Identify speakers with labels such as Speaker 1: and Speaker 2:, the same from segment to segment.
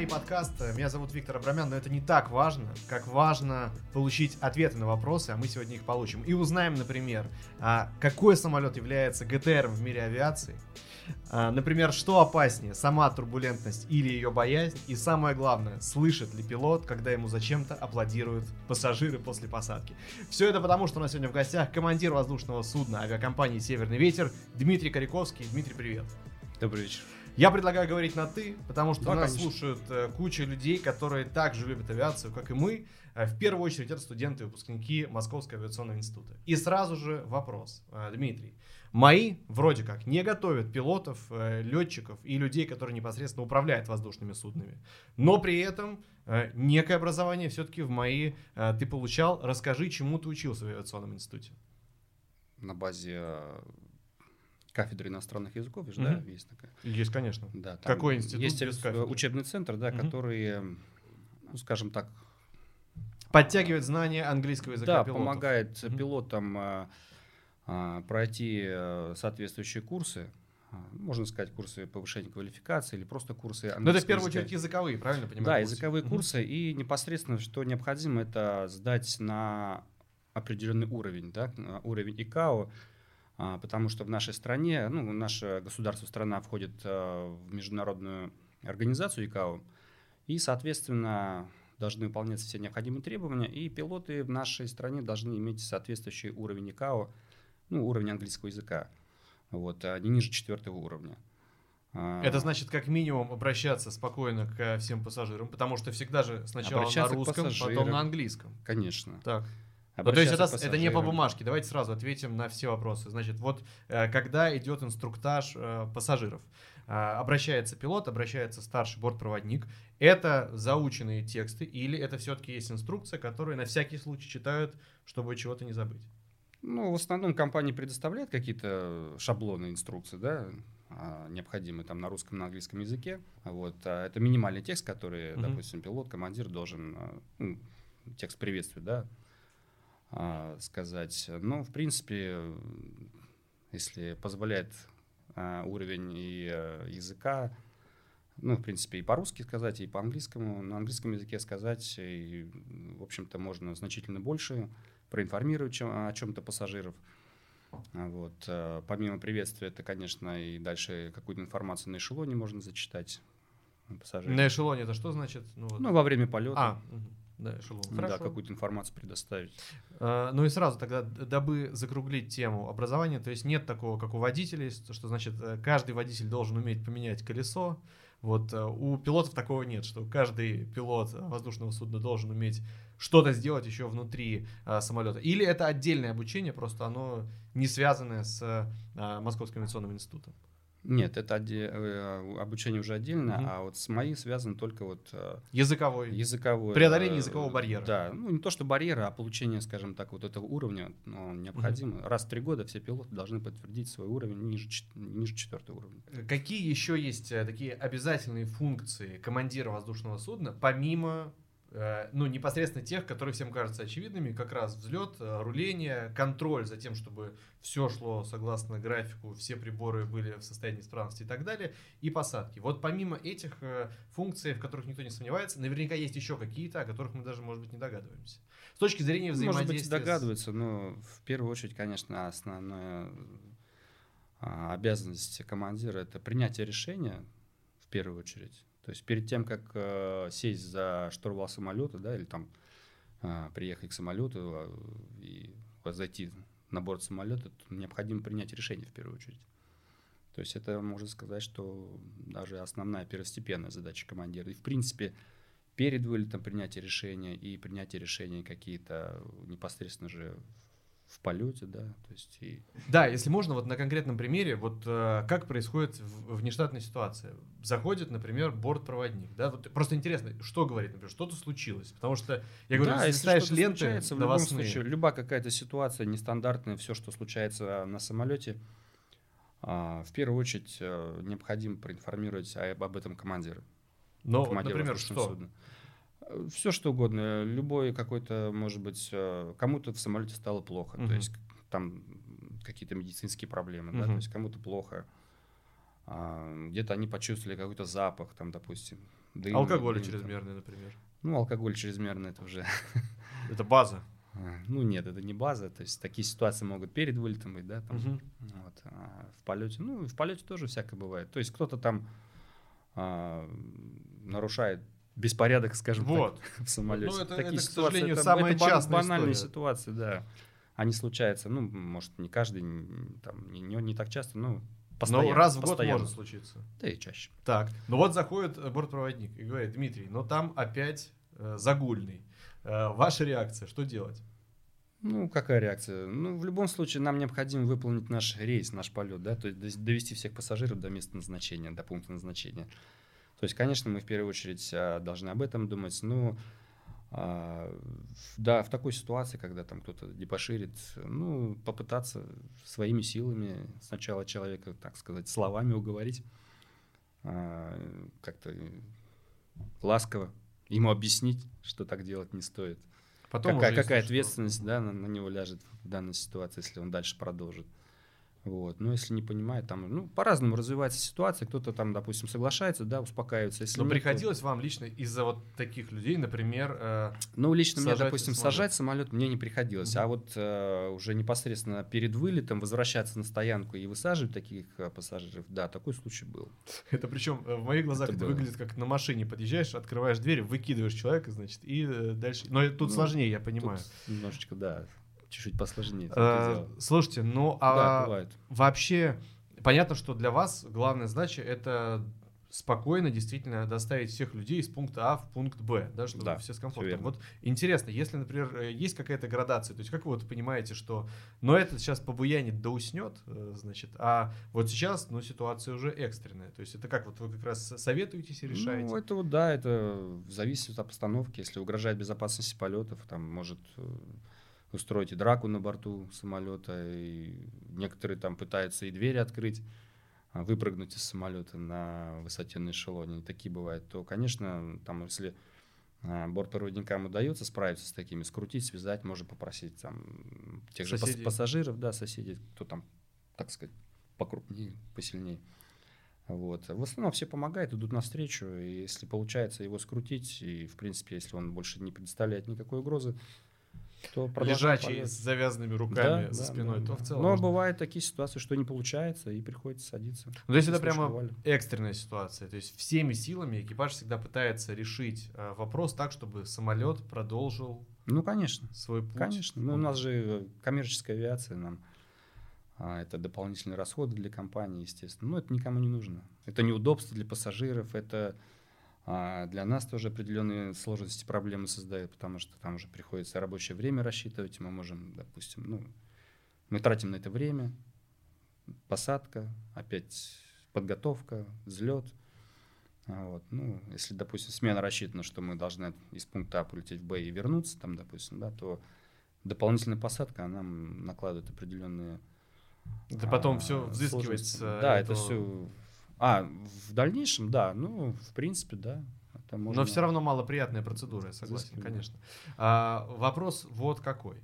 Speaker 1: Мои подкасты. Меня зовут Виктор Абрамян, но это не так важно, как важно получить ответы на вопросы, а мы сегодня их получим. И узнаем, например, а, какой самолет является ГТР в мире авиации, а, например, что опаснее, сама турбулентность или ее боязнь, и самое главное, слышит ли пилот, когда ему зачем-то аплодируют пассажиры после посадки. Все это потому, что у нас сегодня в гостях командир воздушного судна авиакомпании «Северный ветер» Дмитрий Коряковский. Дмитрий, привет.
Speaker 2: Добрый вечер.
Speaker 1: Я предлагаю говорить на «ты», потому что
Speaker 2: Да,
Speaker 1: нас
Speaker 2: конечно.
Speaker 1: слушают э, куча людей, которые также любят авиацию, как и мы. Э, в первую очередь это студенты и выпускники Московского авиационного института. И сразу же вопрос, э, Дмитрий. Мои вроде как не готовят пилотов, э, летчиков и людей, которые непосредственно управляют воздушными суднами. Но при этом э, некое образование все-таки в МАИ э, ты получал. Расскажи, чему ты учился в авиационном институте.
Speaker 2: На базе э, кафедры иностранных языков,
Speaker 1: Мгм.
Speaker 2: да, есть такая.
Speaker 1: Есть, конечно.
Speaker 2: Да,
Speaker 1: Какой институт
Speaker 2: Есть
Speaker 1: без кафедры?
Speaker 2: учебный центр, да,
Speaker 1: Мгм.
Speaker 2: который, ну, скажем так,
Speaker 1: Подтягивает знания английского языка
Speaker 2: да,
Speaker 1: пилотов.
Speaker 2: помогает
Speaker 1: Мгм.
Speaker 2: пилотам э, э, пройти э, соответствующие курсы. э, Можно сказать, курсы повышения квалификации или просто курсы
Speaker 1: Но это в
Speaker 2: английского
Speaker 1: первую
Speaker 2: языка.
Speaker 1: очередь языковые, правильно понимаю?
Speaker 2: Да,
Speaker 1: курсы?
Speaker 2: языковые
Speaker 1: Мгм.
Speaker 2: курсы. И непосредственно, что необходимо, это сдать на определенный уровень, да, уровень ИКАО, а, потому что в нашей стране, ну, наше государство, страна входит а, в международную организацию ИКАО, и, соответственно, должны выполняться все необходимые требования, и пилоты в нашей стране должны иметь соответствующий уровень ИКАО, ну, уровень английского языка, вот, а не ниже четвертого уровня. А,
Speaker 1: Это значит, как минимум, обращаться спокойно ко всем пассажирам, потому что всегда же сначала на русском, потом на английском.
Speaker 2: Конечно.
Speaker 1: Так. Ну, то есть это,
Speaker 2: Обращаться к
Speaker 1: это не по бумажке. Давайте сразу ответим на все вопросы. Значит, вот э, когда идет инструктаж э, пассажиров, э, обращается пилот, обращается старший бортпроводник. Это заученные тексты или это все-таки есть инструкция, которую на всякий случай читают, чтобы чего-то не забыть?
Speaker 2: Ну, в основном компания предоставляет какие-то шаблоны инструкции, да, а, необходимые там на русском, на английском языке. Вот, а это минимальный текст, который,
Speaker 1: Мгм.
Speaker 2: допустим, пилот, командир должен, а, ну, текст приветствия, да, а, сказать. Но, в принципе, если позволяет а, уровень и э, языка, ну, в принципе, и по-русски сказать, и по-английскому, на английском языке сказать, и, в общем-то, можно значительно больше проинформировать чем- о чем-то пассажиров. А Вот. Помимо приветствия, это, конечно, и дальше какую-то информацию на эшелоне можно зачитать пассажирам.
Speaker 1: На эшелоне это что значит? Ну, вот.
Speaker 2: Ну, во время полета.
Speaker 1: а, мгм. Да, эшелон.
Speaker 2: да, какую-то информацию предоставить.
Speaker 1: А, Ну и сразу тогда, дабы закруглить тему образования, то есть нет такого, как у водителей, что, значит э, каждый водитель должен уметь поменять колесо. Вот э, у пилотов такого нет, что каждый пилот воздушного судна должен уметь что-то сделать еще внутри а, самолета. Или это отдельное обучение, просто оно не связанное с а, Московским авиационным институтом.
Speaker 2: Нет, это отде- э, обучение уже отдельно,
Speaker 1: Мгм.
Speaker 2: а вот с моей связан только вот э,
Speaker 1: Языковой.
Speaker 2: языковой...
Speaker 1: Преодоление
Speaker 2: э,
Speaker 1: языкового барьера.
Speaker 2: Да, ну не то что барьера, а получение, скажем так, вот этого уровня ну, необходимо. Раз в три года все пилоты должны подтвердить свой уровень ниже, ниже четвертого уровня.
Speaker 1: Какие еще есть такие обязательные функции командира воздушного судна, помимо ну, непосредственно тех, которые всем кажутся очевидными, как раз взлет, э, руление, контроль за тем, чтобы все шло согласно графику, все приборы были в состоянии исправности и так далее, и посадки. Вот помимо этих э, функций, в которых никто не сомневается, наверняка есть еще какие-то, о которых мы даже, может быть, не догадываемся. С точки зрения
Speaker 2: Может быть,
Speaker 1: взаимодействия...
Speaker 2: догадываются, но в первую очередь, конечно, основная обязанность командира это принятие решения в первую очередь. То есть перед тем, как э, сесть за штурвал самолета, да, или там а, приехать к самолету а, и зайти на борт самолета, необходимо принять решение в первую очередь. То есть это можно сказать, что даже основная первостепенная задача командира. И в принципе перед вылетом принятие решения и принятие решений какие-то непосредственно же в полете, да, то есть и
Speaker 1: Да, если можно, вот на конкретном примере, вот э, как происходит в- внештатная ситуация. Заходит, например, бортпроводник, да, вот просто интересно, что говорит, например, что-то случилось, потому что, я говорю,
Speaker 2: Да,
Speaker 1: если
Speaker 2: что-то
Speaker 1: ленты
Speaker 2: случается, в любом
Speaker 1: новостные,
Speaker 2: случае, любая какая-то ситуация нестандартная, все, что случается на самолете, а, в первую очередь э, необходимо проинформировать об, об этом командира.
Speaker 1: но,
Speaker 2: командира
Speaker 1: например, что?
Speaker 2: судна. Все что угодно, любой какой-то, может быть, э, кому-то в самолете стало плохо,
Speaker 1: Мгм.
Speaker 2: то есть там какие-то медицинские проблемы, да,
Speaker 1: Мгм.
Speaker 2: то есть кому-то плохо. а, где-то они почувствовали какой-то запах, там, допустим.
Speaker 1: Дым, алкоголь дым, чрезмерный, там. например.
Speaker 2: Ну, алкоголь чрезмерный, это уже...
Speaker 1: Это база.
Speaker 2: А, ну, нет, это не база. То есть такие ситуации могут перед вылетом быть, да, там,
Speaker 1: угу.
Speaker 2: вот, а в полете. Ну, в полете тоже всякое бывает. То есть кто-то там а, нарушает беспорядок, скажем
Speaker 1: вот.
Speaker 2: так, в самолете.
Speaker 1: Ну, это, Такие это, ситуации, к сожалению, это, самая это частая
Speaker 2: банальные
Speaker 1: история.
Speaker 2: ситуации, да. Они случаются, ну, может, не каждый, там, не, не, не так часто, но постоянно.
Speaker 1: Но раз в
Speaker 2: постоянно.
Speaker 1: год может случиться.
Speaker 2: Да и чаще.
Speaker 1: Так, ну вот заходит бортпроводник и говорит, Дмитрий, но там опять э, загульный. Э, ваша реакция, что делать?
Speaker 2: Ну, какая реакция? Ну, в любом случае, нам необходимо выполнить наш рейс, наш полет, да, то есть довести всех пассажиров до места назначения, до пункта назначения. То есть, конечно, мы в первую очередь а, должны об этом думать. Ну, а, да, в такой ситуации, когда там кто-то депоширит, ну, попытаться своими силами сначала человека, так сказать, словами уговорить, а, как-то ласково ему объяснить, что так делать не стоит. Потом какая, какая ответственность что... да, на, на него ляжет в данной ситуации, если он дальше продолжит. Вот. Но если не понимает, там, ну, по-разному развивается ситуация. Кто-то там, допустим, соглашается, да, успокаивается. Если
Speaker 1: Но нет, приходилось то... вам лично из-за вот таких людей, например, э,
Speaker 2: Ну, лично мне, допустим, самолет. сажать самолет мне не приходилось. Mm-hmm. А вот э, уже непосредственно перед вылетом возвращаться на стоянку и высаживать таких э, пассажиров, да, такой случай был.
Speaker 1: Это причем э, в моих глазах это, это выглядит как на машине подъезжаешь, открываешь дверь, выкидываешь человека, значит, и э, дальше. Но тут ну, сложнее, я понимаю.
Speaker 2: Немножечко, да чуть-чуть посложнее.
Speaker 1: А, слушайте, ну а да, вообще понятно, что для вас главная задача это спокойно действительно доставить всех людей из пункта А в пункт Б, да, чтобы да, все с комфортом. Вот интересно, если, например, э, есть какая-то градация, то есть как вы вот понимаете, что, но ну, это сейчас побуянит да уснет, э, значит, а вот сейчас, ну, ситуация уже экстренная, то есть это как вот вы как раз советуетесь и решаете?
Speaker 2: Ну, это вот, да, это зависит от обстановки, если угрожает безопасности полетов, там может устроить и драку на борту самолета, и некоторые там пытаются и двери открыть, а, выпрыгнуть из самолета на высоте на эшелоне, и такие бывают, то, конечно, там, если а, бортпроводникам удается справиться с такими, скрутить, связать, можно попросить там тех соседей. же пассажиров, да, соседей, кто там, так сказать, покрупнее, посильнее. Вот. В основном все помогают, идут навстречу, и если получается его скрутить, и, в принципе, если он больше не представляет никакой угрозы,
Speaker 1: то лежачий с завязанными руками да, за да, спиной, да, то да. в целом.
Speaker 2: Но можно... бывают такие ситуации, что не получается и приходится садиться. Ну,
Speaker 1: то есть это прямо вали. экстренная ситуация. То есть всеми силами экипаж всегда пытается решить э, вопрос так, чтобы самолет продолжил.
Speaker 2: Ну конечно.
Speaker 1: Свой путь.
Speaker 2: Конечно. Ну у нас же коммерческая авиация, нам а, это дополнительные расходы для компании, естественно. Но это никому не нужно. Это неудобство для пассажиров, это а для нас тоже определенные сложности, проблемы создают, потому что там уже приходится рабочее время рассчитывать. Мы можем, допустим, ну, мы тратим на это время, посадка, опять подготовка, взлет. А вот. Ну, если, допустим, смена рассчитана, что мы должны из пункта А полететь в Б и вернуться, там, допустим, да, то дополнительная посадка, она накладывает определенные
Speaker 1: это потом а, все взыскивается.
Speaker 2: Да, это все а, в дальнейшем, да, ну, в принципе, да.
Speaker 1: Можно... Но все равно малоприятная процедура, я согласен, Здесь, конечно. А, вопрос вот какой.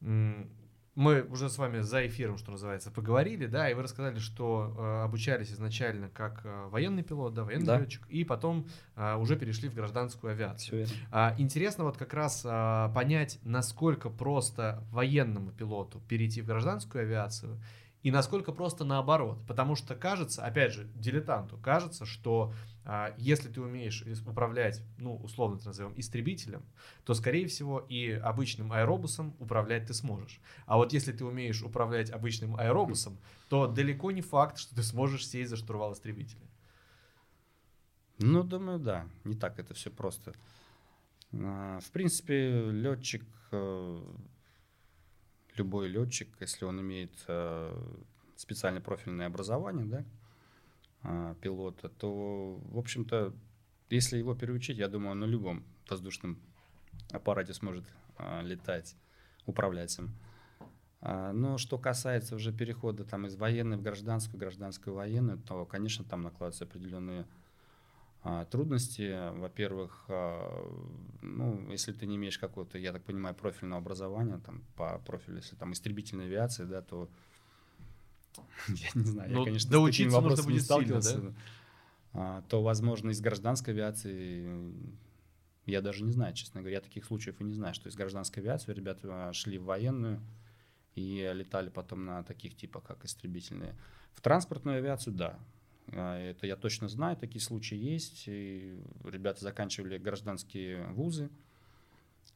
Speaker 1: Мы уже с вами за эфиром, что называется, поговорили, да, и вы рассказали, что э, обучались изначально как э, военный пилот, да, военный да. летчик, и потом э, уже перешли в гражданскую авиацию. А, интересно вот как раз а, понять, насколько просто военному пилоту перейти в гражданскую авиацию, и насколько просто наоборот. Потому что кажется, опять же, дилетанту кажется, что а, если ты умеешь управлять, ну, условно это назовем, истребителем, то, скорее всего, и обычным аэробусом управлять ты сможешь. А вот если ты умеешь управлять обычным аэробусом, то далеко не факт, что ты сможешь сесть за штурвал истребителя.
Speaker 2: Ну, думаю, да. Не так это все просто. А, в принципе, летчик э, любой летчик, если он имеет э, специальное профильное образование, да, э, пилота, то, в общем-то, если его переучить, я думаю, на любом воздушном аппарате сможет э, летать, управлять им. А, но что касается уже перехода там, из военной в гражданскую, гражданскую военную, то, конечно, там накладываются определенные трудности, во-первых, а, ну, если ты не имеешь какого-то, я так понимаю, профильного образования, там, по профилю, если там истребительная авиация, да, то Я не знаю,
Speaker 1: Ну,
Speaker 2: я, конечно,
Speaker 1: доучиться
Speaker 2: с такими вопросами не
Speaker 1: сильно,
Speaker 2: сталкивался. А, то, возможно, из гражданской авиации, я даже не знаю, честно говоря, я таких случаев и не знаю, что из гражданской авиации ребята а, шли в военную и летали потом на таких типах, как истребительные. В транспортную авиацию, да. А, Это я точно знаю, такие случаи есть. И ребята заканчивали гражданские вузы.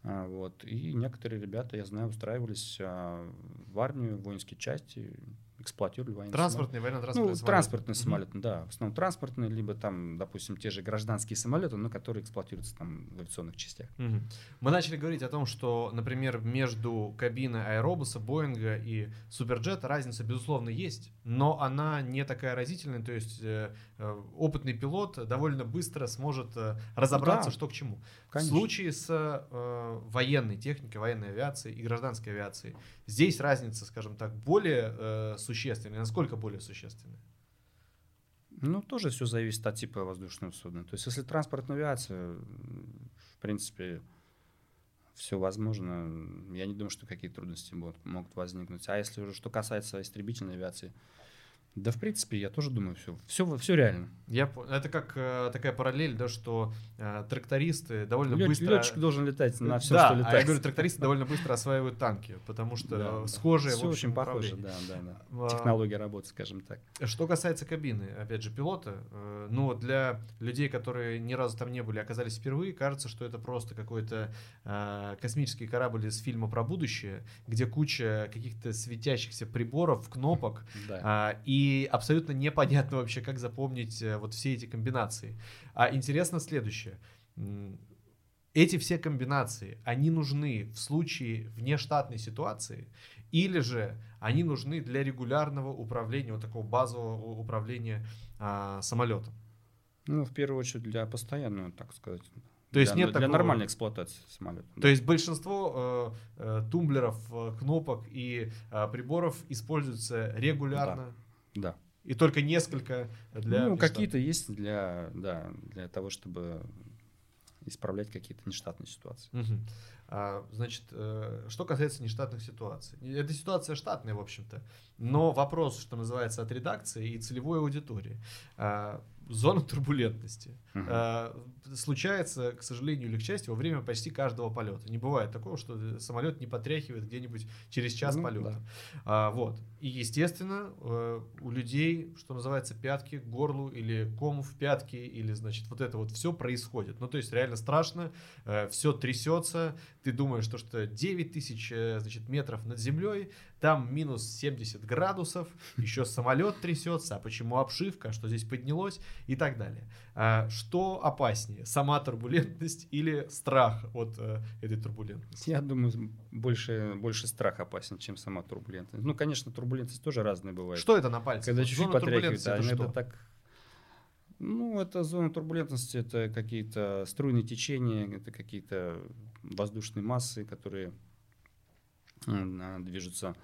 Speaker 2: а, Вот. И некоторые ребята, я знаю, устраивались а, в армию, в воинские части, эксплуатировали военные
Speaker 1: Транспортный, военно-транспортный
Speaker 2: ну,
Speaker 1: самолет.
Speaker 2: транспортный
Speaker 1: Мгм.
Speaker 2: самолет, да. В основном транспортный, либо там, допустим, те же гражданские самолеты, но которые эксплуатируются там в авиационных частях.
Speaker 1: Мгм. Мы начали говорить о том, что, например, между кабиной аэробуса, Боинга и Суперджета разница, безусловно, есть, но она не такая разительная, то есть э, э, опытный пилот довольно быстро сможет э, разобраться,
Speaker 2: Да.
Speaker 1: что к чему.
Speaker 2: Конечно.
Speaker 1: В случае с э, военной техникой, военной авиацией и гражданской авиацией, здесь разница, скажем так, более э, существенная. Насколько более существенная?
Speaker 2: Ну, тоже все зависит от типа воздушного судна. То есть, если транспортная авиация, в принципе, все возможно. Я не думаю, что какие трудности будут, могут возникнуть. А если уже что касается истребительной авиации, да, в принципе, я тоже думаю, все, все, все реально.
Speaker 1: Я, это как э, такая параллель, да, что э, трактористы довольно
Speaker 2: Лёт-
Speaker 1: быстро...
Speaker 2: Летчик должен летать на все,
Speaker 1: да,
Speaker 2: что
Speaker 1: а
Speaker 2: летает.
Speaker 1: я говорю, трактористы довольно быстро осваивают танки, потому что
Speaker 2: Да, да.
Speaker 1: схожие,
Speaker 2: Всё
Speaker 1: в общем,
Speaker 2: очень похоже,
Speaker 1: управление.
Speaker 2: да, да,
Speaker 1: А,
Speaker 2: да. Технология работы, скажем так.
Speaker 1: Что касается кабины, опять же, пилота, э, ну, для людей, которые ни разу там не были, оказались впервые, кажется, что это просто какой-то э, космический корабль из фильма про будущее, где куча каких-то светящихся приборов, кнопок,
Speaker 2: Да.
Speaker 1: а, и абсолютно непонятно вообще, как запомнить э, вот все эти комбинации. А интересно следующее. Эти все комбинации, они нужны в случае внештатной ситуации, или же они нужны для регулярного управления, вот такого базового управления а, самолетом.
Speaker 2: Ну, в первую очередь для постоянного, так сказать.
Speaker 1: То есть
Speaker 2: для,
Speaker 1: нет
Speaker 2: для
Speaker 1: такого-
Speaker 2: нормальной эксплуатации самолета.
Speaker 1: То есть большинство э, э, тумблеров, э, кнопок и э, приборов используются регулярно,
Speaker 2: Да.
Speaker 1: И только несколько для
Speaker 2: ну, какие-то есть для, да, для того, чтобы исправлять какие-то нештатные ситуации.
Speaker 1: Мгм. А, значит, э, что касается нештатных ситуаций. Эта ситуация штатная, в общем-то. Но вопрос, что называется, от редакции и целевой аудитории. А, Зона турбулентности.
Speaker 2: Мгм.
Speaker 1: А, Случается, к сожалению или к счастью, во время почти каждого полета. Не бывает такого, что самолет не потряхивает где-нибудь через час
Speaker 2: Ну,
Speaker 1: полета.
Speaker 2: да.
Speaker 1: А, вот. И, естественно, э, у людей, что называется, пятки к горлу или кому в пятке, или, значит, вот это вот все происходит. Ну, то есть, реально страшно, все трясется, ты думаешь, что, что 9 тысяч, э, значит, метров над землей, там минус 70 градусов, еще самолет трясется, а почему обшивка, что здесь поднялось и так далее. А, Что опаснее, сама турбулентность или страх от э, этой турбулентности?
Speaker 2: Я думаю, больше, больше страх опасен, чем сама турбулентность. Ну, конечно, турбулентность тоже разная бывает.
Speaker 1: Что это на пальце?
Speaker 2: Когда чуть-чуть
Speaker 1: зона
Speaker 2: потряхивает, а
Speaker 1: это что?
Speaker 2: так... Ну, это зона турбулентности, это какие-то струйные течения, это какие-то воздушные массы, которые движутся.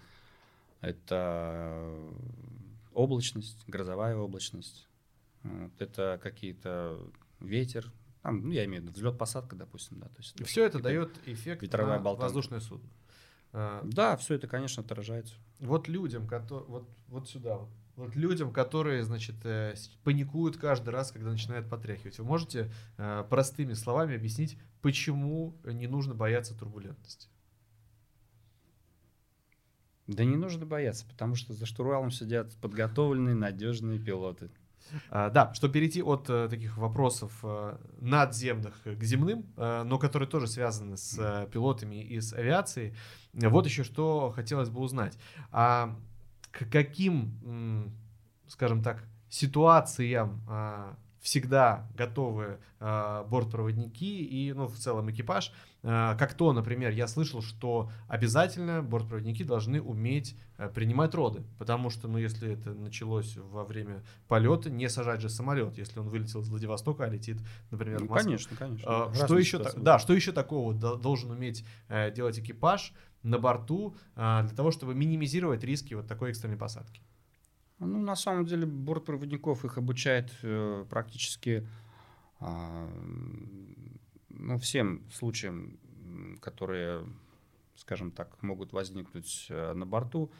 Speaker 2: Это облачность, грозовая облачность. Это какие-то ветер, там, ну, я имею в виду взлет-посадка, допустим, да. То есть
Speaker 1: Все это дает эффект
Speaker 2: ветровая
Speaker 1: на
Speaker 2: болтанка.
Speaker 1: воздушное судно. А,
Speaker 2: Да, все это, конечно, отражается.
Speaker 1: Вот людям, кото- вот, вот сюда вот, вот людям, которые, значит, э, паникуют каждый раз, когда начинает потряхивать, вы можете э, простыми словами объяснить, почему не нужно бояться турбулентности?
Speaker 2: Да не нужно бояться, потому что за штурвалом сидят подготовленные, надежные пилоты.
Speaker 1: А, да, чтобы перейти от э, таких вопросов э, надземных к земным, э, но которые тоже связаны с э, пилотами и с авиацией, вот еще что хотелось бы узнать. А к каким, скажем так, ситуациям а, всегда готовы а, бортпроводники и, ну, в целом экипаж? А, как то, например, я слышал, что обязательно бортпроводники должны уметь э, принимать роды, потому что, ну, если это началось во время полета, не сажать же самолет, если он вылетел из Владивостока, а летит, например,
Speaker 2: Ну,
Speaker 1: в Москву.
Speaker 2: конечно, конечно.
Speaker 1: А,
Speaker 2: Разные
Speaker 1: Что еще, та- да, что еще такого до- должен уметь э, делать экипаж на борту для того, чтобы минимизировать риски вот такой экстренной посадки?
Speaker 2: Ну, на самом деле, бортпроводников их обучает э, практически а, ну, всем случаям, которые, скажем так, могут возникнуть э, на борту.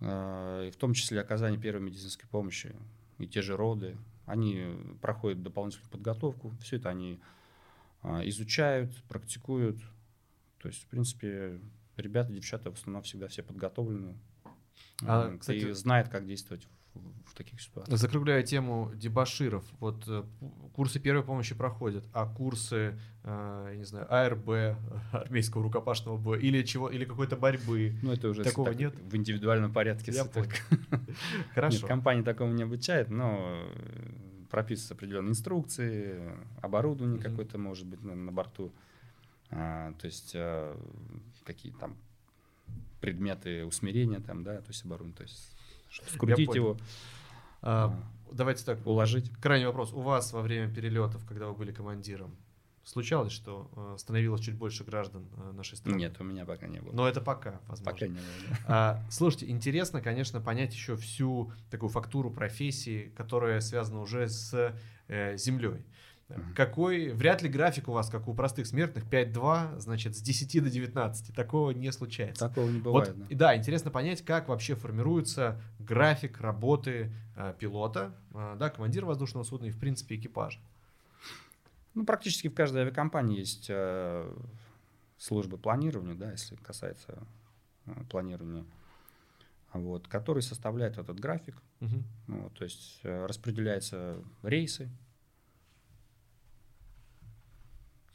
Speaker 2: э, в том числе оказание первой медицинской помощи и те же роды, они проходят дополнительную подготовку, все это они э, изучают, практикуют. То есть, в принципе, ребята, девчата в основном всегда все подготовлены а, кстати, и знают, как действовать в таких ситуациях.
Speaker 1: Закругляя тему дебаширов, вот э, курсы первой помощи проходят, а курсы, э, я не знаю, АРБ, армейского рукопашного боя, или чего, или какой-то борьбы.
Speaker 2: Ну, это уже такого так, нет. В индивидуальном порядке.
Speaker 1: Я понял. Хорошо. Нет,
Speaker 2: компания такого не обучает, но прописываются определенные инструкции, оборудование mm-hmm. какое-то может быть на, на борту, а, то есть а, какие там предметы усмирения там, да, то есть оборудование, то есть скрутить его.
Speaker 1: А, а, давайте так.
Speaker 2: Уложить.
Speaker 1: Крайний вопрос. У вас во время перелетов, когда вы были командиром, случалось, что э, становилось чуть больше граждан э, нашей страны?
Speaker 2: Нет, у меня пока не было.
Speaker 1: Но это пока, возможно.
Speaker 2: Пока не было, да.
Speaker 1: а, Слушайте, интересно, конечно, понять еще всю такую фактуру профессии, которая связана уже с э, землей. Uh-huh. Какой, вряд ли график у вас, как у простых смертных, 5-2, значит, с 10 до 19. Такого не случается.
Speaker 2: Такого не бывает.
Speaker 1: Вот, да. да, интересно понять, как вообще формируется график работы э, пилота, э, да, командира воздушного судна и, в принципе, экипажа.
Speaker 2: Ну, практически в каждой авиакомпании есть э, службы планирования, да, если касается э, планирования, вот, который составляет этот график. Uh-huh. Вот, то есть э, распределяются рейсы,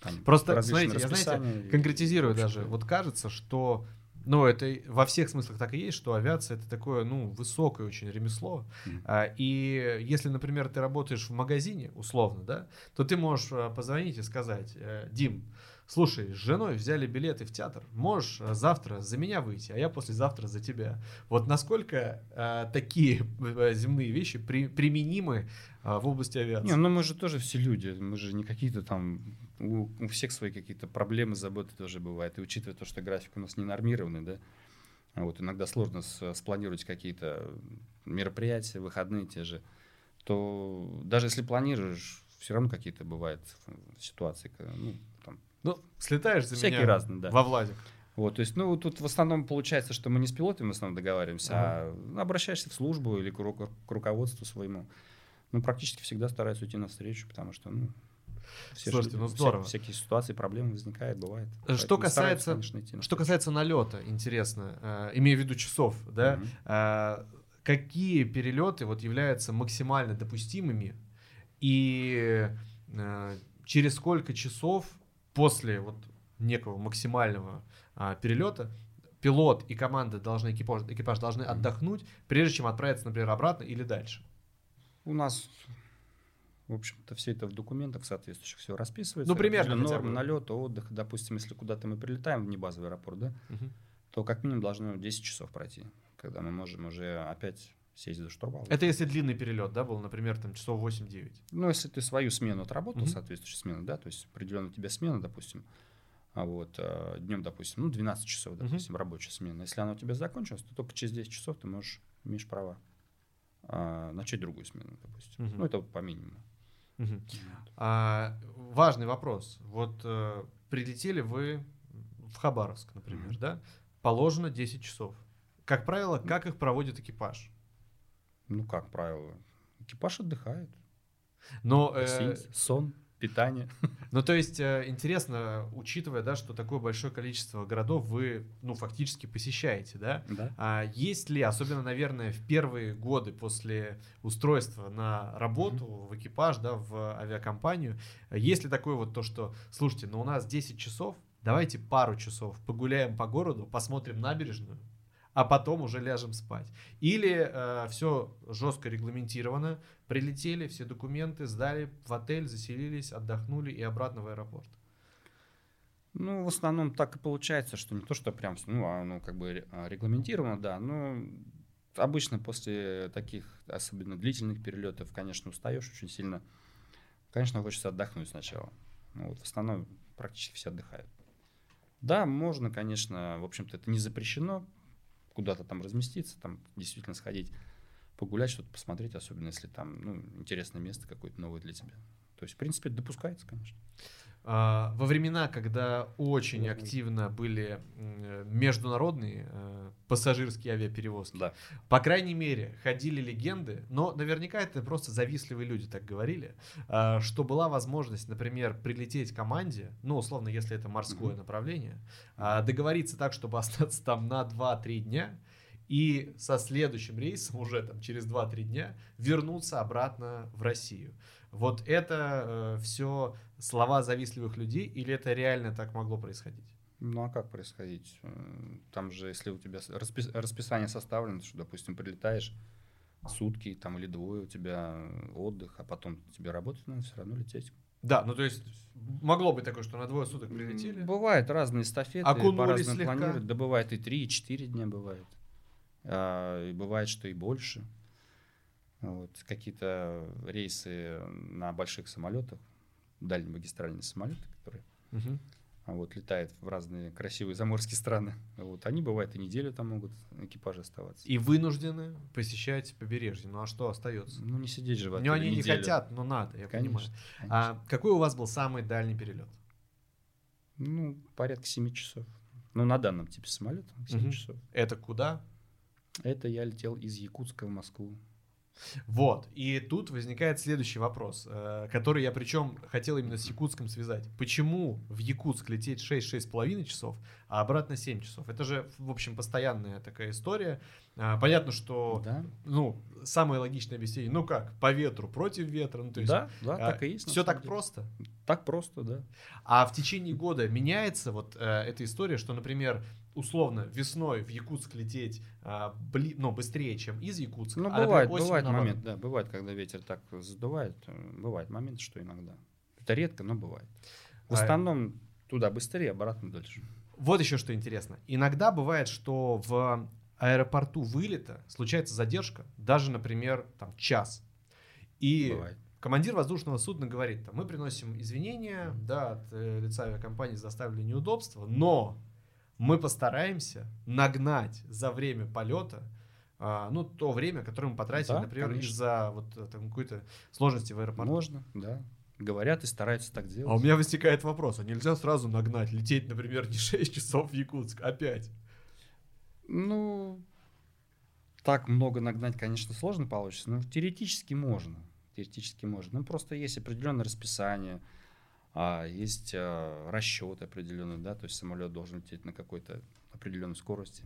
Speaker 1: Там Просто, смотрите, я, знаете, конкретизирую даже. Вот кажется, что ну, это во всех смыслах так и есть, что авиация это такое, ну, высокое очень ремесло. Mm. А, и если, например, ты работаешь в магазине, условно, да, то ты можешь а, позвонить и сказать, э, Дим, слушай, с женой взяли билеты в театр, можешь а, завтра за меня выйти, а я послезавтра за тебя. Вот насколько а, такие а, земные вещи при, применимы а, в области авиации?
Speaker 2: Не, ну мы же тоже все люди, мы же не какие-то там у, у всех свои какие-то проблемы, заботы тоже бывают. И учитывая то, что график у нас не нормированный, да, вот иногда сложно с, спланировать какие-то мероприятия, выходные те же, то даже если планируешь, все равно какие-то бывают ситуации, ну,
Speaker 1: ну, слетаешь за
Speaker 2: всякие меня разные, да.
Speaker 1: во Владик.
Speaker 2: Вот, то есть, ну, тут в основном получается, что мы не с пилотами в основном договариваемся, ага. а обращаешься в службу или к, ру- к руководству своему. Ну, практически всегда стараюсь уйти навстречу, потому что, ну,
Speaker 1: все Слушайте, ну здорово.
Speaker 2: Вся, всякие ситуации, проблемы возникают, бывает.
Speaker 1: Что касается, конечно, что касается налета, интересно, э, имея в виду часов, да, mm э, какие перелеты вот являются максимально допустимыми и э, через сколько часов после вот некого максимального э, перелета пилот и команда должны экипаж, экипаж должны отдохнуть, прежде чем отправиться, например, обратно или дальше?
Speaker 2: У нас в общем-то, все это в документах соответствующих все расписывается.
Speaker 1: Ну, примерно.
Speaker 2: Нормы налета, отдых. Допустим, если куда-то мы прилетаем в небазовый аэропорт, да, угу. то как минимум должно 10 часов пройти, когда мы можем уже опять сесть за штурвал.
Speaker 1: Это если длинный перелет, да, был, например, там часов 8-9?
Speaker 2: Ну, если ты свою смену отработал, угу. соответствующую смену, да, то есть определенно у тебя смена, допустим, а вот э, днем, допустим, ну, 12 часов, допустим, угу. рабочая смена. Если она у тебя закончилась, то только через 10 часов ты можешь, имеешь право а, начать другую смену, допустим. Угу. Ну, это вот по минимуму.
Speaker 1: Угу. А, важный вопрос. Вот э, прилетели вы в Хабаровск, например, угу. да? Положено 10 часов. Как правило, как их проводит экипаж?
Speaker 2: Ну, как правило, экипаж отдыхает.
Speaker 1: Но э,
Speaker 2: сон питание.
Speaker 1: Ну, то есть, э, интересно, учитывая, да, что такое большое количество городов вы, ну, фактически посещаете, да?
Speaker 2: Да.
Speaker 1: А есть ли, особенно, наверное, в первые годы после устройства на работу, mm-hmm. в экипаж, да, в авиакомпанию, есть ли такое вот то, что, слушайте, ну, у нас 10 часов, давайте пару часов погуляем по городу, посмотрим набережную, а потом уже ляжем спать. Или э, все жестко регламентировано, прилетели, все документы сдали в отель, заселились, отдохнули и обратно в аэропорт.
Speaker 2: Ну, в основном так и получается, что не то, что прям, ну, а, ну как бы а, регламентировано, да, но обычно после таких, особенно длительных перелетов, конечно, устаешь очень сильно. Конечно, хочется отдохнуть сначала. Ну, вот в основном практически все отдыхают. Да, можно, конечно, в общем-то, это не запрещено, куда-то там разместиться, там действительно сходить, погулять, что-то посмотреть, особенно если там, ну, интересное место какое-то новое для тебя. То есть, в принципе, это допускается, конечно.
Speaker 1: А, во времена, когда очень активно были международные э, пассажирские авиаперевозки,
Speaker 2: Да.
Speaker 1: по крайней мере, ходили легенды, но наверняка это просто завистливые люди так говорили, а, что была возможность, например, прилететь команде, ну, условно, если это морское направление, а, договориться так, чтобы остаться там на 2-3 дня, и со следующим рейсом уже там через 2-3 дня вернуться обратно в Россию. Вот это все слова завистливых людей или это реально так могло происходить?
Speaker 2: Ну а как происходить? Э, Там же, если у тебя распис- расписание составлено, что, допустим, прилетаешь сутки там или двое у тебя отдых, а потом тебе работать надо все равно лететь.
Speaker 1: Да, ну то есть могло быть такое, что на двое суток прилетели.
Speaker 2: Бывают разные эстафеты, по-разному планируют. Да бывает и 3, и 4 дня бывает. А, и бывает, что и больше. Вот. Какие-то рейсы на больших самолетах, дальнемагистральные самолеты, которые а, вот, летают в разные красивые заморские страны. Вот. Они, бывает, и неделю там могут экипажи оставаться.
Speaker 1: И вынуждены посещать побережье. Ну а что остается?
Speaker 2: Ну, не сидеть же в
Speaker 1: Ну
Speaker 2: отеле
Speaker 1: они не
Speaker 2: неделю.
Speaker 1: хотят, но надо, я понимаю.
Speaker 2: Конечно. конечно.
Speaker 1: А какой у вас был самый дальний перелет?
Speaker 2: Ну, порядка 7 часов. Ну, на данном типе самолета 7
Speaker 1: Мгм.
Speaker 2: часов.
Speaker 1: Это куда?
Speaker 2: Это я летел из Якутска в Москву.
Speaker 1: Вот. И тут возникает следующий вопрос, э, который я причем хотел именно с Якутском связать. Почему в Якутск лететь 6-6,5 часов, а обратно 7 часов? Это же, в общем, постоянная такая история. А, Понятно, что,
Speaker 2: Да,
Speaker 1: ну, самое логичное объяснение, ну как, по ветру, против ветра, ну то есть...
Speaker 2: да, да,
Speaker 1: а,
Speaker 2: так и есть.
Speaker 1: Все так
Speaker 2: деле.
Speaker 1: просто.
Speaker 2: Так просто, да.
Speaker 1: А в течение года меняется вот э, эта история, что, например, условно весной в Якутск лететь а, бли- ну, быстрее, чем из Якутска.
Speaker 2: Ну,
Speaker 1: а, например,
Speaker 2: бывает,
Speaker 1: осенью
Speaker 2: бывает
Speaker 1: наоборот.
Speaker 2: момент, да, бывает, когда ветер так задувает, э, бывает момент, что иногда. Это редко, но бывает. В
Speaker 1: А-
Speaker 2: основном туда быстрее, обратно дольше.
Speaker 1: Вот еще что интересно. Иногда бывает, что в аэропорту вылета случается задержка, даже, например, там час. И
Speaker 2: Бывает.
Speaker 1: командир воздушного судна говорит, мы приносим извинения, да, от э, лица авиакомпании заставили неудобства, но мы постараемся нагнать за время полета а, ну, то время, которое мы потратили,
Speaker 2: Да,
Speaker 1: например, из-за вот э, там, какой-то сложности в аэропорту.
Speaker 2: Можно, да. Говорят и стараются так делать.
Speaker 1: А у меня возникает вопрос, а нельзя сразу нагнать, лететь, например, не 6 часов в Якутск, а 5?
Speaker 2: Ну, так много нагнать, конечно, сложно получится, но теоретически можно. Теоретически можно. Ну, просто есть определенное расписание, а, есть а, расчет определенный, да, то есть самолет должен лететь на какой-то определенной скорости,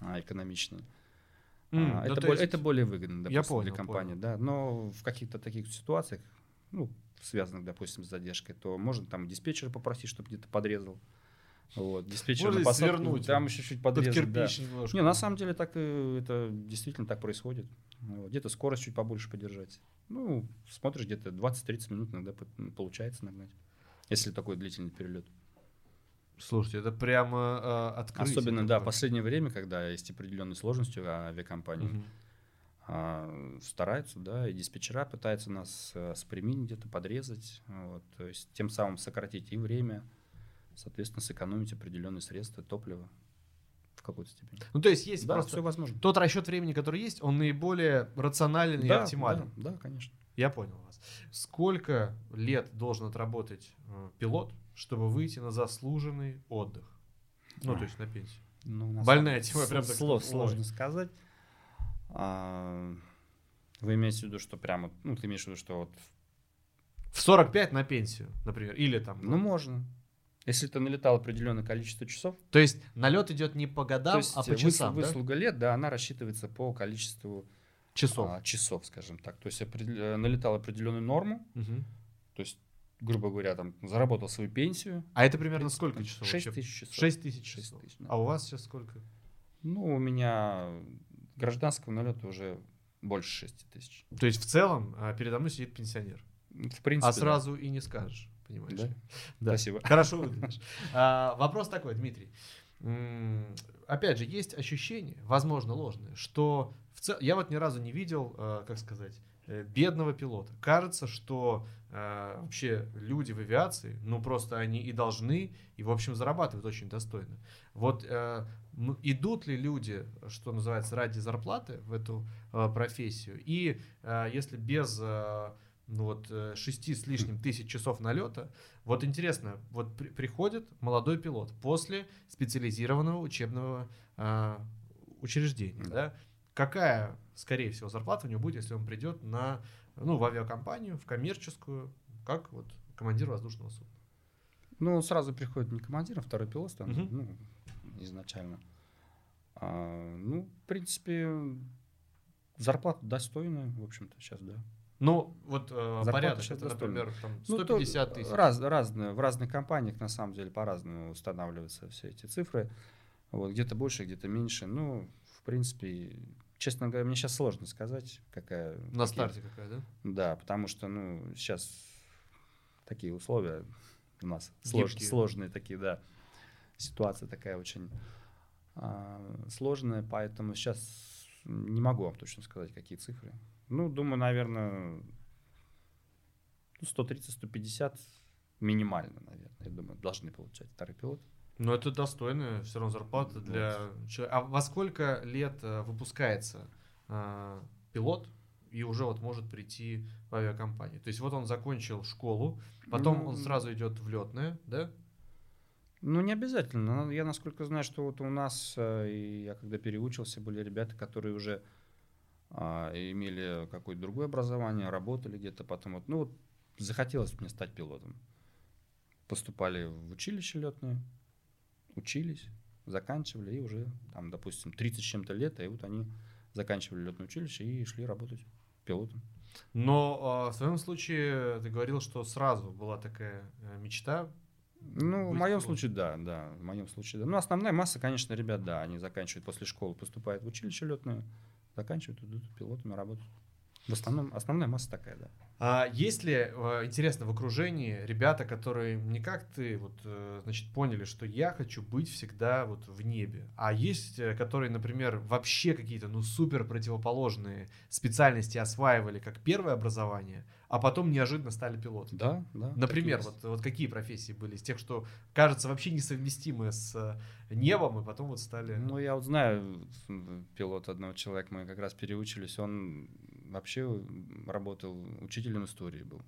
Speaker 2: а, экономичной.
Speaker 1: М,
Speaker 2: А,
Speaker 1: ну,
Speaker 2: это,
Speaker 1: то
Speaker 2: более,
Speaker 1: есть-
Speaker 2: это более выгодно, допустим,
Speaker 1: Я понял,
Speaker 2: для компании,
Speaker 1: понял.
Speaker 2: да. Но в каких-то таких ситуациях, ну, связанных, допустим, с задержкой, то можно там диспетчера попросить, чтобы где-то подрезал. Вот, диспетчер
Speaker 1: Можно
Speaker 2: на посадку,
Speaker 1: свернуть
Speaker 2: там еще чуть
Speaker 1: Под
Speaker 2: подрезать, да.
Speaker 1: немножко.
Speaker 2: Не, на самом деле так э, это действительно так происходит. Вот, Где-то скорость чуть побольше подержать. Ну, смотришь, где-то 20-30 минут иногда по- получается нагнать. Если такой длительный перелет.
Speaker 1: Слушайте, это прямо э, открытие.
Speaker 2: Особенно, да, в последнее время, когда есть определенные сложности у авиакомпании,
Speaker 1: Мгм.
Speaker 2: а, стараются, да, и диспетчера пытаются нас э, спрямить где-то, подрезать, вот, то есть тем самым сократить и время, соответственно, сэкономить определенные средства, топливо в какой-то степени.
Speaker 1: Ну, то есть есть
Speaker 2: Да,
Speaker 1: просто...
Speaker 2: все возможно.
Speaker 1: Тот расчет времени, который есть, он наиболее рационален и
Speaker 2: Да,
Speaker 1: оптимален.
Speaker 2: да, да, конечно.
Speaker 1: Я понял вас. Сколько лет должен отработать э, пилот, чтобы выйти на заслуженный отдых? Ну, то есть на пенсию.
Speaker 2: Ну, на
Speaker 1: Больная тема, прям так
Speaker 2: сло-
Speaker 1: сказать.
Speaker 2: сложно
Speaker 1: Ой.
Speaker 2: сказать. А, Вы имеете в виду, что прямо, ну, ты имеешь в виду, что вот,
Speaker 1: В 45 на пенсию, например, или там...
Speaker 2: ну, можно. Если ты налетал определенное количество часов,
Speaker 1: То есть налет идет не по годам, а по часам, да?
Speaker 2: выслуга лет, да, она рассчитывается по количеству
Speaker 1: Часов.
Speaker 2: а, часов, скажем так. То есть определ- э, налетал определенную норму,
Speaker 1: Мгм.
Speaker 2: то есть, грубо говоря, там, заработал свою пенсию.
Speaker 1: А это примерно сколько часов?
Speaker 2: 6
Speaker 1: вообще?
Speaker 2: тысяч часов.
Speaker 1: 6 тысяч часов.
Speaker 2: тысяч, да.
Speaker 1: А у вас сейчас сколько?
Speaker 2: Ну, у меня гражданского налета уже больше 6 тысяч.
Speaker 1: То есть в целом а, передо мной сидит пенсионер.
Speaker 2: В принципе,
Speaker 1: А
Speaker 2: да.
Speaker 1: сразу и не скажешь, понимаешь?
Speaker 2: Да?
Speaker 1: ли?
Speaker 2: Спасибо.
Speaker 1: Хорошо выглядишь. А, Вопрос такой, Дмитрий. Опять же, есть ощущение, возможно, ложное, что цел- я вот ни разу не видел, э, как сказать, э, бедного пилота. Кажется, что э, вообще люди в авиации, ну просто они и должны, и в общем зарабатывают очень достойно. Вот э, идут ли люди, что называется, ради зарплаты в эту э, профессию? И э, если без э, ну вот, э, 6 с лишним тысяч часов налета. Вот интересно, вот при- приходит молодой пилот после специализированного учебного а, учреждения,
Speaker 2: Да.
Speaker 1: да. Какая, скорее всего, зарплата у него будет, если он придет на, ну, в авиакомпанию, в коммерческую, как вот командир воздушного судна?
Speaker 2: Ну, сразу приходит не командир, а второй пилот, там,
Speaker 1: Мгм.
Speaker 2: ну, изначально. А, ну, в принципе, зарплата достойная, в общем-то, сейчас, да.
Speaker 1: Ну, вот э,
Speaker 2: Зарплата
Speaker 1: порядок, это, например, там
Speaker 2: Ну, то
Speaker 1: 150 тысяч.
Speaker 2: Раз, разные, в разных компаниях, на самом деле, по-разному устанавливаются все эти цифры. Вот, где-то больше, где-то меньше. Ну, в принципе, честно говоря, мне сейчас сложно сказать, какая...
Speaker 1: На
Speaker 2: какие-
Speaker 1: старте какая, да?
Speaker 2: Да, потому что, ну, сейчас такие условия у нас слож- сложные такие, да. Ситуация такая очень а, сложная, поэтому сейчас не могу вам точно сказать, какие цифры. Ну, думаю, наверное, ну, 130-150 минимально, наверное, я думаю, должны получать второй пилот.
Speaker 1: Но это достойная все равно зарплата для человека. А во сколько лет э, выпускается э, пилот и уже вот может прийти в авиакомпанию? То есть вот он закончил школу, потом
Speaker 2: Ну,
Speaker 1: он сразу идет в летное, да?
Speaker 2: Ну, не обязательно. Я, насколько знаю, что вот у нас, э, и я когда переучился, были ребята, которые уже а, имели какое-то другое образование, работали где-то потом. Вот, ну, вот захотелось мне стать пилотом. Поступали в училище летное, учились, заканчивали, и уже там, допустим, 30 с чем-то лет, и вот они заканчивали летное училище и шли работать пилотом.
Speaker 1: Но э, в своем случае ты говорил, что сразу была такая э, мечта.
Speaker 2: Ну, в моем
Speaker 1: пилотом.
Speaker 2: случае, да, да, в моем случае, да. Ну, основная масса, конечно, ребят, да, они заканчивают после школы, поступают в училище летное, заканчивают, идут пилотами работать. В основном, основная масса такая, да.
Speaker 1: А есть ли, э, интересно, в окружении ребята, которые не как ты, вот, э, значит, поняли, что я хочу быть всегда вот в небе, а есть, э, которые, например, вообще какие-то, ну, супер противоположные специальности осваивали как первое образование, а потом неожиданно стали пилотами?
Speaker 2: Да, да.
Speaker 1: Например, вот, вот какие профессии были из тех, что кажется вообще несовместимы с э, небом, и потом вот стали...
Speaker 2: Ну, я вот знаю м, пилота одного человека, мы как раз переучились, он вообще работал учителем истории был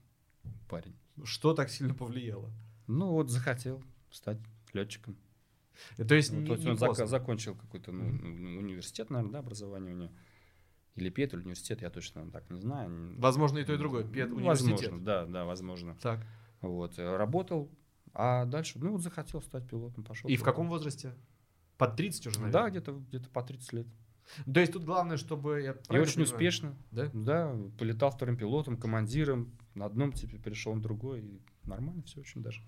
Speaker 2: парень.
Speaker 1: Что так сильно повлияло?
Speaker 2: Ну, вот захотел стать летчиком.
Speaker 1: Э, То есть,
Speaker 2: Ну,
Speaker 1: не-
Speaker 2: то есть
Speaker 1: не
Speaker 2: он зак- закончил какой-то ну, ну, университет, наверное, да, образование у него. Или ПЕТ, или университет, я точно так не знаю.
Speaker 1: Возможно, и то, и другое. Пед-
Speaker 2: Ну,
Speaker 1: университет.
Speaker 2: Возможно, да, да, возможно.
Speaker 1: Так.
Speaker 2: Вот, э, работал, а дальше, ну, вот захотел стать пилотом, пошел.
Speaker 1: И в каком возрасте? Под 30 уже, наверное?
Speaker 2: Да, где-то где по 30 лет.
Speaker 1: То есть тут главное, чтобы... Я
Speaker 2: И очень
Speaker 1: понимаю?
Speaker 2: успешно.
Speaker 1: Да?
Speaker 2: Да, полетал вторым пилотом, командиром, на одном типе перешел на другой. И нормально все очень даже.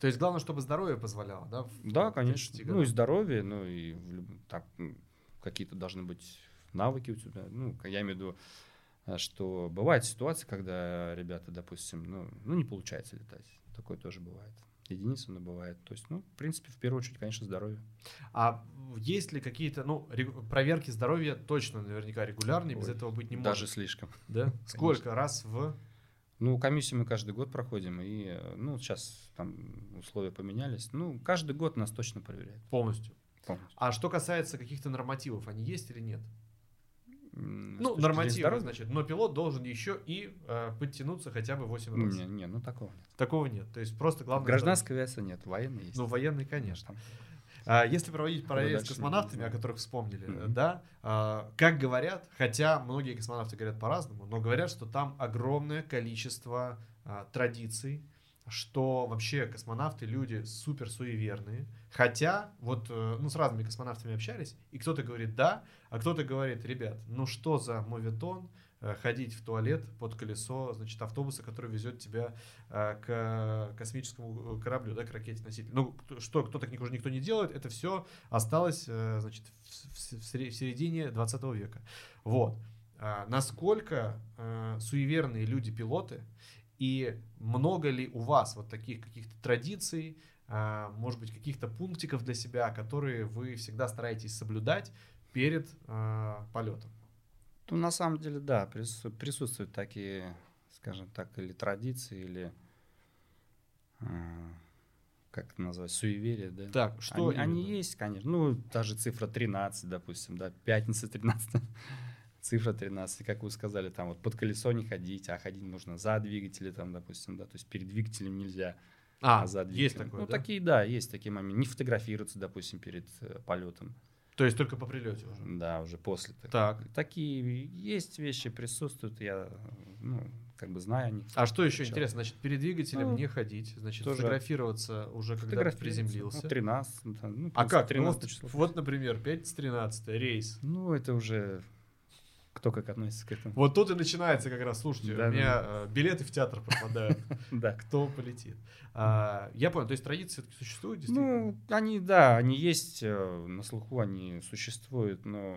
Speaker 1: То есть главное, чтобы здоровье позволяло, да? в-
Speaker 2: Да, конечно.
Speaker 1: 30
Speaker 2: Ну и здоровье, ну и так, какие-то должны быть навыки у тебя. Ну, я имею в виду, э, что бывает ситуация, когда ребята, допустим, ну, ну не получается летать. Такое тоже бывает. Единицы, но бывает. То есть, ну, в принципе, в первую очередь, конечно, здоровье.
Speaker 1: А есть ли какие-то, ну, проверки здоровья точно наверняка регулярные, без
Speaker 2: Ой,
Speaker 1: этого быть не
Speaker 2: Даже
Speaker 1: может.
Speaker 2: слишком.
Speaker 1: Да? Сколько раз в...
Speaker 2: Ну, комиссию мы каждый год проходим, и, ну, сейчас там условия поменялись. Ну, каждый год нас точно проверяют.
Speaker 1: Полностью.
Speaker 2: полностью.
Speaker 1: А что касается каких-то нормативов, они есть или нет? Ну,
Speaker 2: здоровья?
Speaker 1: значит, но пилот должен еще и э, подтянуться хотя бы 8 раз.
Speaker 2: Не, не, ну такого нет.
Speaker 1: Такого нет. То есть просто главное...
Speaker 2: гражданской авиации нет, военной есть.
Speaker 1: Ну, военный, конечно.
Speaker 2: Там.
Speaker 1: А, Если проводить параллель с космонавтами, о которых вспомнили,
Speaker 2: Мгм.
Speaker 1: да, а, как говорят, хотя многие космонавты говорят по-разному, но говорят, что там огромное количество а, традиций, что вообще космонавты люди супер суеверные. Хотя вот э, ну, с разными космонавтами общались, и кто-то говорит да, а кто-то говорит, ребят, ну что за моветон э, ходить в туалет под колесо, значит, автобуса, который везет тебя э, к космическому кораблю, да, к ракете носитель. Ну, что кто так уже никто не делает, это все осталось, значит, в, середине 20 века. Вот. А, насколько суеверные люди-пилоты, и много ли у вас вот таких каких-то традиций, а, может быть, каких-то пунктиков для себя, которые вы всегда стараетесь соблюдать перед а, полетом?
Speaker 2: Ну, на самом деле, да, прису- присутствуют такие, скажем так, или традиции, или а, как это назвать, суеверия, да.
Speaker 1: Так, что
Speaker 2: они, они есть, конечно. Ну, та же цифра 13, допустим, да, пятница 13. Цифра 13, как вы сказали, там вот под колесо не ходить, а ходить нужно за двигатели, там, допустим, да, то есть перед двигателем нельзя.
Speaker 1: А,
Speaker 2: а за
Speaker 1: есть
Speaker 2: двигателем.
Speaker 1: такое,
Speaker 2: Ну,
Speaker 1: да?
Speaker 2: такие, да, есть такие моменты. Не фотографироваться, допустим, перед э, полетом.
Speaker 1: То есть только по прилете уже.
Speaker 2: Да, уже после.
Speaker 1: Так.
Speaker 2: Такие есть вещи присутствуют, я, ну, как бы знаю о них.
Speaker 1: А что еще интересно? Значит, перед двигателем
Speaker 2: Ну,
Speaker 1: не ходить, значит,
Speaker 2: тоже
Speaker 1: фотографироваться уже когда приземлился.
Speaker 2: Ну, 13, ну, там, ну, в
Speaker 1: А
Speaker 2: принципе,
Speaker 1: как? Ну,
Speaker 2: 13
Speaker 1: вот,
Speaker 2: число.
Speaker 1: вот, например, 5-13 рейс.
Speaker 2: Ну, это уже кто как относится к этому.
Speaker 1: Вот тут и начинается как раз, слушайте,
Speaker 2: Да,
Speaker 1: у меня э, билеты в театр пропадают.
Speaker 2: Да.
Speaker 1: Кто полетит? А, я понял, то есть традиции все-таки существуют, действительно?
Speaker 2: Ну, они, да, они есть, э, на слуху они существуют, но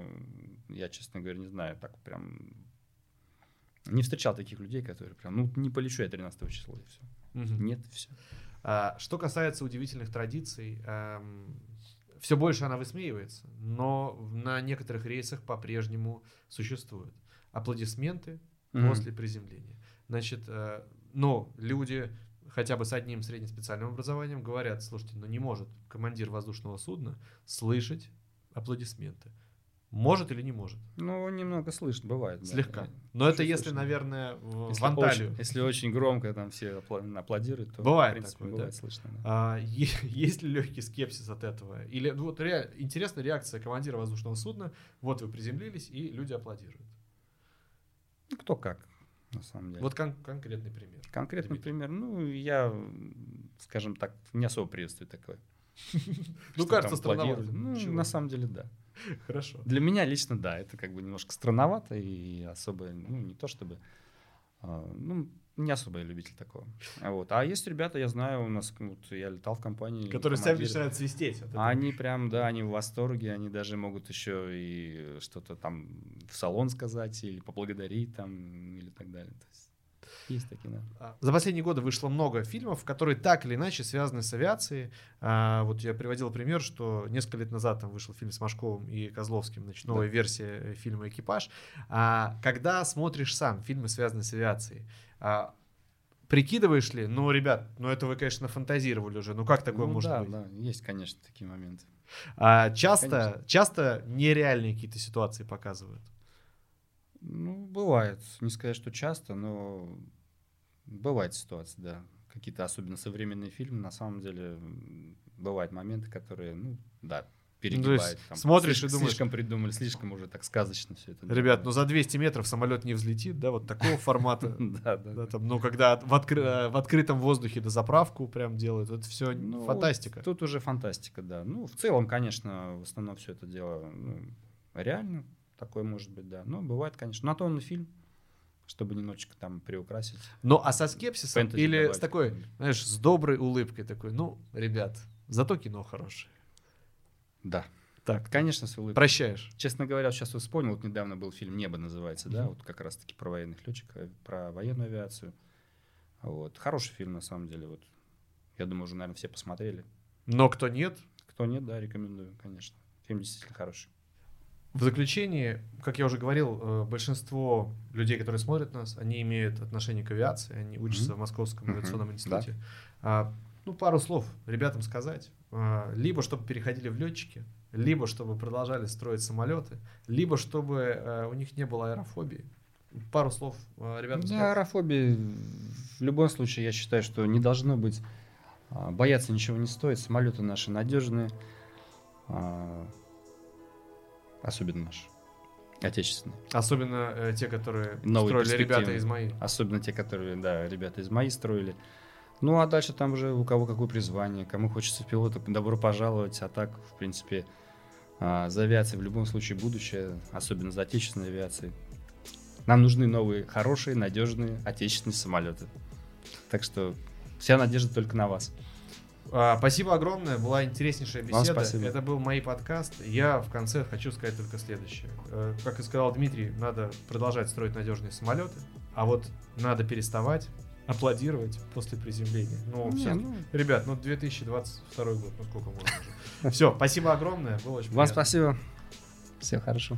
Speaker 2: я, честно говоря, не знаю, так прям... Не встречал таких людей, которые прям, ну, не полечу я 13 числа, и все. Нет, все.
Speaker 1: А, что касается удивительных традиций, все больше она высмеивается, но на некоторых рейсах по-прежнему существуют аплодисменты после приземления. Значит, э, но люди хотя бы с одним среднеспециальным образованием говорят, слушайте, ну не может командир воздушного судна слышать аплодисменты. Может или не может?
Speaker 2: Ну, немного слышно, бывает. да.
Speaker 1: Слегка. Но это если,
Speaker 2: слышно.
Speaker 1: наверное, в,
Speaker 2: Если
Speaker 1: в Анталию.
Speaker 2: очень, если очень громко там все аплодируют, то
Speaker 1: Бывает
Speaker 2: в принципе,
Speaker 1: такое, да?
Speaker 2: бывает слышно. да.
Speaker 1: А, е- есть ли легкий скепсис от этого? Или ну, вот ре- интересная реакция командира воздушного судна. Вот вы приземлились, и люди аплодируют.
Speaker 2: Ну, кто как, на самом деле.
Speaker 1: Вот кон- конкретный пример.
Speaker 2: Конкретный
Speaker 1: Дмитрий.
Speaker 2: пример, ну, я, скажем так, не особо приветствую такое.
Speaker 1: Ну, кажется, странновато.
Speaker 2: Ну, на самом деле, да.
Speaker 1: Хорошо.
Speaker 2: Для меня лично, да, это как бы немножко странновато и особо, ну, не то чтобы, а, ну, не особо я любитель такого. Вот. А есть ребята, я знаю, у нас, вот, я летал в компании.
Speaker 1: Которые сами начинают свистеть.
Speaker 2: Они прям, да, они в восторге, они даже могут еще и что-то там в салон сказать или поблагодарить там или так далее. То есть есть такие, да.
Speaker 1: А, За последние годы вышло много фильмов, которые так или иначе связаны с авиацией. А, вот я приводил пример, что несколько лет назад там вышел фильм с Машковым и Козловским, значит, новая версия э, фильма «Экипаж». А, когда смотришь сам фильмы, связанные с авиацией, а, прикидываешь ли, ну, ребят, ну это вы, конечно, фантазировали уже, ну как такое
Speaker 2: Ну
Speaker 1: может
Speaker 2: да,
Speaker 1: быть?
Speaker 2: да, есть, конечно, такие моменты.
Speaker 1: А, часто,
Speaker 2: Конечно.
Speaker 1: часто нереальные какие-то ситуации показывают.
Speaker 2: Ну, бывает. Не сказать, что часто, но бывает ситуация, да. Какие-то особенно современные фильмы, на самом деле, бывают моменты, которые, ну, да, перегибают. там,
Speaker 1: Ну, смотришь и
Speaker 2: слишком,
Speaker 1: думаешь-
Speaker 2: Слишком придумали, слишком уже так сказочно все это.
Speaker 1: Ребят, ну за 200 метров самолет не взлетит, да, вот такого формата.
Speaker 2: Да, да,
Speaker 1: Да,
Speaker 2: да.
Speaker 1: там, ну, когда в, э, в открытом воздухе до заправку прям делают, это все
Speaker 2: Ну,
Speaker 1: фантастика.
Speaker 2: Тут уже фантастика, да. Ну, в целом, конечно, в основном все это дело ну, реально такое может быть, да. Но бывает, конечно. На то он и фильм, чтобы немножечко там приукрасить.
Speaker 1: Ну, а со скепсисом
Speaker 2: Фэнтези
Speaker 1: или
Speaker 2: добавить.
Speaker 1: с такой, знаешь, с доброй улыбкой такой, ну, ребят, зато кино хорошее.
Speaker 2: Да.
Speaker 1: Так,
Speaker 2: Конечно, с улыбкой.
Speaker 1: прощаешь.
Speaker 2: Честно говоря, сейчас вот вспомнил, вот недавно был фильм «Небо» называется, да, вот как раз-таки про военных летчиков, э, про военную авиацию. Вот. Хороший фильм, на самом деле, вот. Я думаю, уже, наверное, все посмотрели.
Speaker 1: Но кто нет,
Speaker 2: Кто нет, да, рекомендую, конечно. Фильм действительно хороший.
Speaker 1: В заключении, как я уже говорил, э, большинство людей, которые смотрят нас, они имеют отношение к авиации, они учатся
Speaker 2: Мгм.
Speaker 1: в Московском авиационном
Speaker 2: да.
Speaker 1: институте. А, ну, пару слов ребятам сказать. А, либо чтобы переходили в летчики, либо чтобы продолжали строить самолеты, либо чтобы э, у них не было аэрофобии. Пару слов э, ребятам
Speaker 2: Да,
Speaker 1: сказать.
Speaker 2: аэрофобии в любом случае, я считаю, что не должно быть. А, Бояться ничего не стоит. Самолеты наши надежные. Особенно наши. Отечественные.
Speaker 1: Особенно э, те, которые
Speaker 2: Новые
Speaker 1: строили ребята из моих.
Speaker 2: Особенно те, которые, да, ребята из МАИ строили. Ну, а дальше там уже у кого какое призвание, кому хочется в пилота, добро пожаловать. А так, в принципе, а, за авиацией в любом случае будущее, особенно за отечественной авиацией. Нам нужны новые, хорошие, надежные отечественные самолеты. Так что вся надежда только на вас.
Speaker 1: А, Спасибо огромное, была интереснейшая
Speaker 2: Вам
Speaker 1: беседа.
Speaker 2: спасибо.
Speaker 1: Это был мой подкаст. Я в конце хочу сказать только следующее. Э, Как и сказал Дмитрий, надо продолжать строить надежные самолеты, а вот надо переставать аплодировать после приземления. Ну,
Speaker 2: Не,
Speaker 1: всё.
Speaker 2: ну,
Speaker 1: Ребят, ну 2022 год, ну сколько можно уже. Все, спасибо огромное, было очень
Speaker 2: вам
Speaker 1: приятно.
Speaker 2: спасибо. Всего хорошо.